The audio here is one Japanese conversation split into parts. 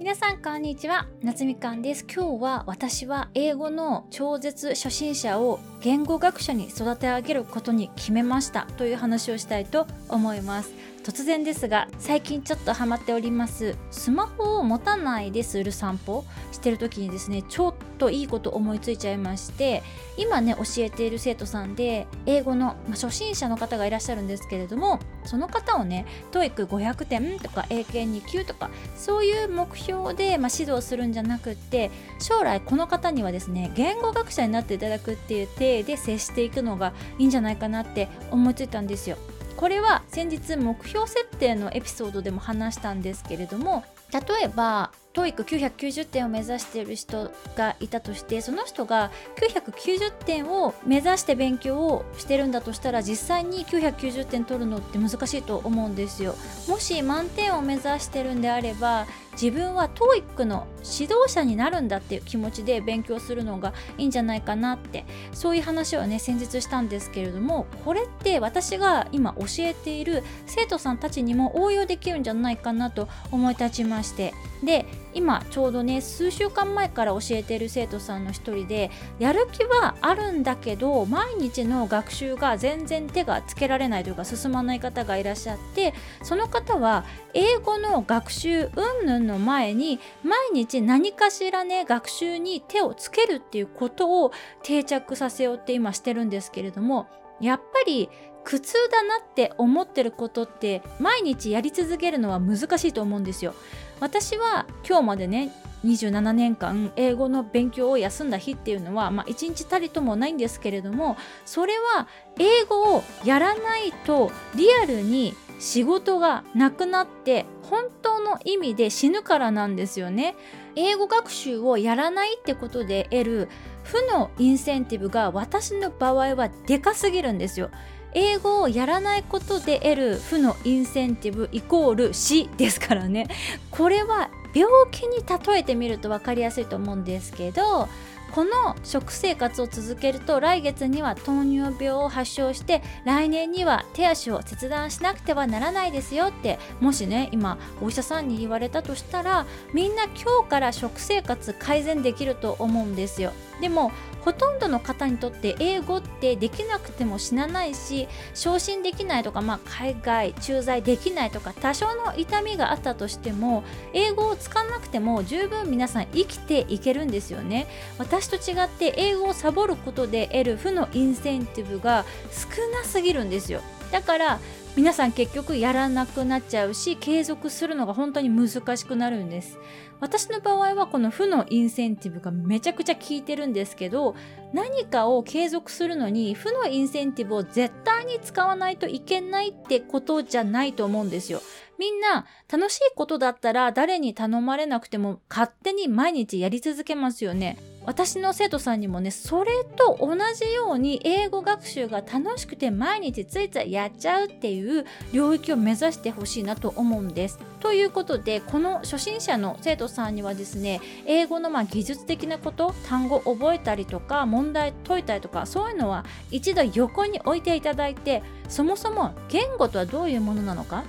皆さんこんにちは。夏みかんです。今日は私は英語の超絶初心者を言語学者に育て上げることに決めましたという話をしたいと思います。突然ですが最近ちょっとハマっておりますスマホを持たないでする散歩してる時にですねちょっといいこと思いついちゃいまして今ね教えている生徒さんで英語の、まあ、初心者の方がいらっしゃるんですけれどもその方をね TOEIC500 点とか英検2級とかそういう目標で、まあ、指導するんじゃなくって将来この方にはですね言語学者になっていただくっていう体で接していくのがいいんじゃないかなって思いついたんですよ。これは先日目標設定のエピソードでも話したんですけれども例えば TOEIC990 点を目指している人がいたとしてその人が990点を目指して勉強をしてるんだとしたら実際に990点取るのって難しいと思うんですよ。もし満点を目指してるんであれば自分は TOEIC の指導者になるんだっていう気持ちで勉強するのがいいんじゃないかなってそういう話をね先日したんですけれどもこれって私が今教えている生徒さんたちにも応用できるんじゃないかなと思い立ちまして。で今ちょうどね数週間前から教えてる生徒さんの一人でやる気はあるんだけど毎日の学習が全然手がつけられないというか進まない方がいらっしゃってその方は英語の学習云々の前に毎日何かしらね学習に手をつけるっていうことを定着させようって今してるんですけれどもやっぱり苦痛だなって思ってることって毎日やり続けるのは難しいと思うんですよ。私は今日までね27年間英語の勉強を休んだ日っていうのは、まあ、1日たりともないんですけれどもそれは英語をやらないとリアルに仕事がなくなって本当の意味で死ぬからなんですよね。英語学習をやらないってことで得る負のインセンティブが私の場合はでかすぎるんですよ。英語をやらないことで得る負のインセンティブイコール死ですからねこれは病気に例えてみると分かりやすいと思うんですけどこの食生活を続けると来月には糖尿病を発症して来年には手足を切断しなくてはならないですよってもしね今お医者さんに言われたとしたらみんな今日から食生活改善できると思うんですよ。でもほとんどの方にとって英語ってできなくても死なないし昇進できないとか、まあ、海外駐在できないとか多少の痛みがあったとしても英語を使わなくても十分皆さん生きていけるんですよね。私と違って英語をサボることで得る負のインセンティブが少なすぎるんですよ。だから皆さん結局やらなくなっちゃうし継続するのが本当に難しくなるんです。私の場合はこの負のインセンティブがめちゃくちゃ効いてるんですけど何かを継続するのに負のインセンティブを絶対に使わないといけないってことじゃないと思うんですよ。みんな楽しいことだったら誰に頼まれなくても勝手に毎日やり続けますよね。私の生徒さんにもねそれと同じように英語学習が楽しくて毎日ついついやっちゃうっていう領域を目指してほしいなと思うんです。ということでこの初心者の生徒さんにはですね英語のま技術的なこと単語覚えたりとか問題解いたりとかそういうのは一度横に置いていただいてそもそも言語とはどういうものなのか？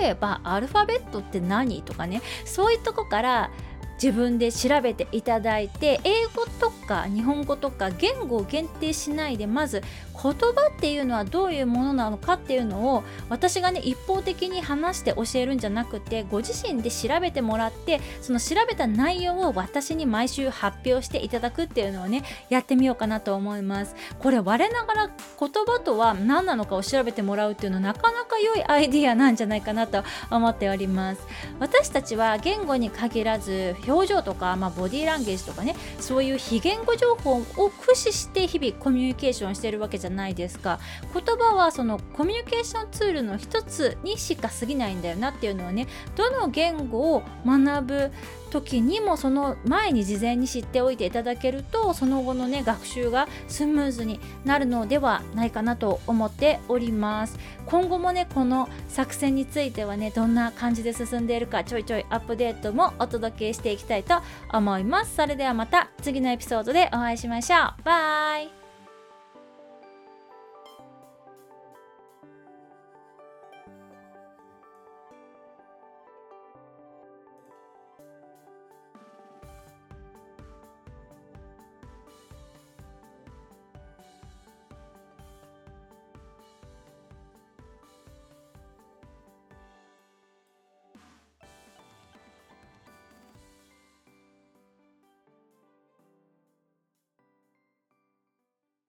例えばアルファベットって何？とかねそういうとこから自分で調べていただいて英語とか日本語とか言語を限定しないでまず言葉っていうのはどういうものなのかっていうのを私がね一方的に話して教えるんじゃなくてご自身で調べてもらってその調べた内容を私に毎週発表していただくっていうのをねやってみようかなと思います。これ我ながら言葉とは何なのかを調べてもらうっていうのはなかなか良いアイディアなんじゃないかなと思っております。私たちは言語に限らず表情とか、まあ、ボディーランゲージとかねそういう非言語情報を駆使して日々コミュニケーションしてるわけじゃないですか。言葉はそのコミュニケーションツールの一つにしか過ぎないんだよなっていうのはねどの言語を学ぶ時にもその前に事前に知っておいていただけるとその後のね学習がスムーズになるのではないかなと思っております。今後もねこの作戦についてはねどんな感じで進んでいるかちょいちょいアップデートもお届けしていきたいと思います。それではまた次のエピソードでお会いしましょう。バイ。